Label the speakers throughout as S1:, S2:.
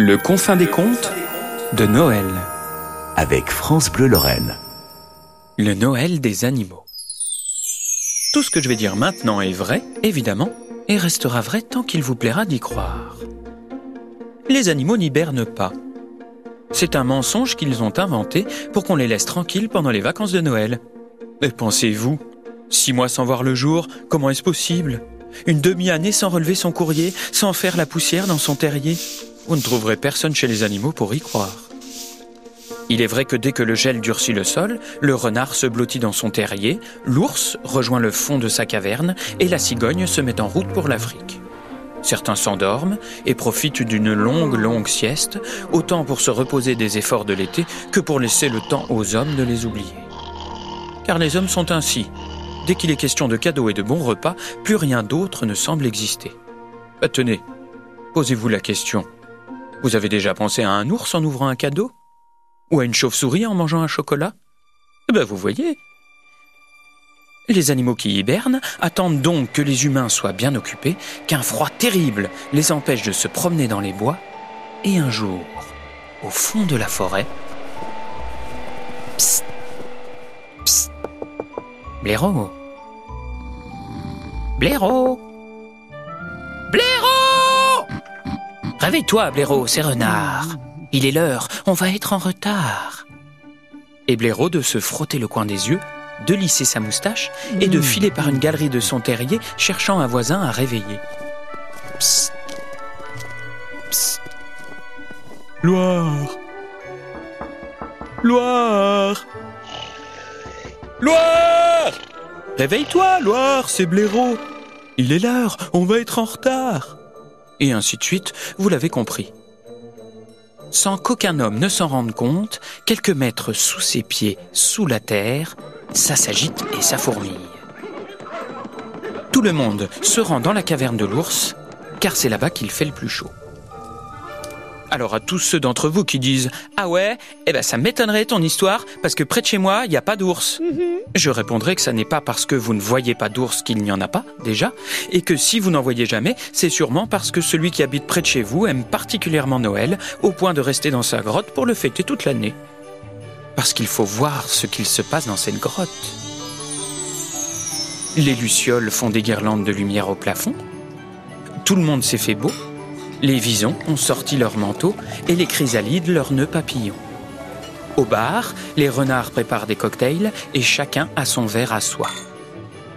S1: Le confin des contes de Noël.
S2: avec France Bleu Lorraine.
S1: Le Noël des animaux. Tout ce que je vais dire maintenant est vrai, évidemment, et restera vrai tant qu'il vous plaira d'y croire. Les animaux n'hibernent pas. C'est un mensonge qu'ils ont inventé pour qu'on les laisse tranquilles pendant les vacances de Noël. Mais pensez-vous, six mois sans voir le jour, comment est-ce possible? Une demi-année sans relever son courrier, sans faire la poussière dans son terrier? Vous ne trouverez personne chez les animaux pour y croire. Il est vrai que dès que le gel durcit le sol, le renard se blottit dans son terrier, l'ours rejoint le fond de sa caverne et la cigogne se met en route pour l'Afrique. Certains s'endorment et profitent d'une longue, longue sieste, autant pour se reposer des efforts de l'été que pour laisser le temps aux hommes de les oublier. Car les hommes sont ainsi. Dès qu'il est question de cadeaux et de bons repas, plus rien d'autre ne semble exister. Ah, tenez, posez-vous la question. Vous avez déjà pensé à un ours en ouvrant un cadeau ou à une chauve-souris en mangeant un chocolat Eh ben vous voyez. Les animaux qui hibernent attendent donc que les humains soient bien occupés, qu'un froid terrible les empêche de se promener dans les bois, et un jour, au fond de la forêt, Psst Psst Blaireau Blaireau Réveille-toi, Blaireau, c'est renard. Il est l'heure, on va être en retard. Et Blaireau de se frotter le coin des yeux, de lisser sa moustache et de filer par une galerie de son terrier cherchant un voisin à réveiller. Psst. Psst. Loire. Loire. Loire Réveille-toi, Loire, c'est Blaireau. Il est l'heure, on va être en retard. Et ainsi de suite, vous l'avez compris. Sans qu'aucun homme ne s'en rende compte, quelques mètres sous ses pieds, sous la terre, ça s'agite et ça fourmille. Tout le monde se rend dans la caverne de l'ours, car c'est là-bas qu'il fait le plus chaud. Alors à tous ceux d'entre vous qui disent Ah ouais, eh ben ça m'étonnerait ton histoire, parce que près de chez moi, il n'y a pas d'ours. Je répondrai que ça n'est pas parce que vous ne voyez pas d'ours qu'il n'y en a pas, déjà, et que si vous n'en voyez jamais, c'est sûrement parce que celui qui habite près de chez vous aime particulièrement Noël, au point de rester dans sa grotte pour le fêter toute l'année. Parce qu'il faut voir ce qu'il se passe dans cette grotte. Les lucioles font des guirlandes de lumière au plafond. Tout le monde s'est fait beau. Les visons ont sorti leurs manteaux et les chrysalides leurs nœuds papillons. Au bar, les renards préparent des cocktails et chacun a son verre à soi.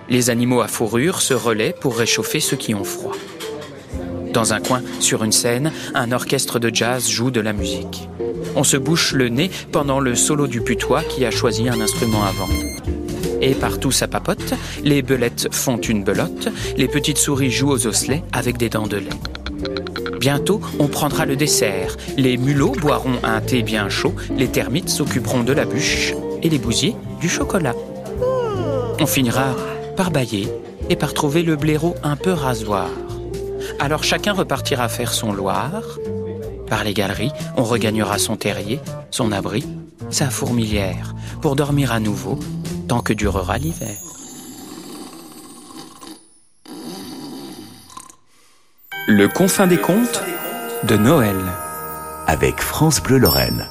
S1: Les animaux à fourrure se relaient pour réchauffer ceux qui ont froid. Dans un coin, sur une scène, un orchestre de jazz joue de la musique. On se bouche le nez pendant le solo du putois qui a choisi un instrument avant. Et partout ça papote, les belettes font une belote, les petites souris jouent aux osselets avec des dents de lait. Bientôt, on prendra le dessert. Les mulots boiront un thé bien chaud, les termites s'occuperont de la bûche et les bousiers du chocolat. On finira par bailler et par trouver le blaireau un peu rasoir. Alors chacun repartira faire son loir. Par les galeries, on regagnera son terrier, son abri, sa fourmilière, pour dormir à nouveau tant que durera l'hiver. Le confin des contes de Noël.
S2: Avec France Bleu Lorraine.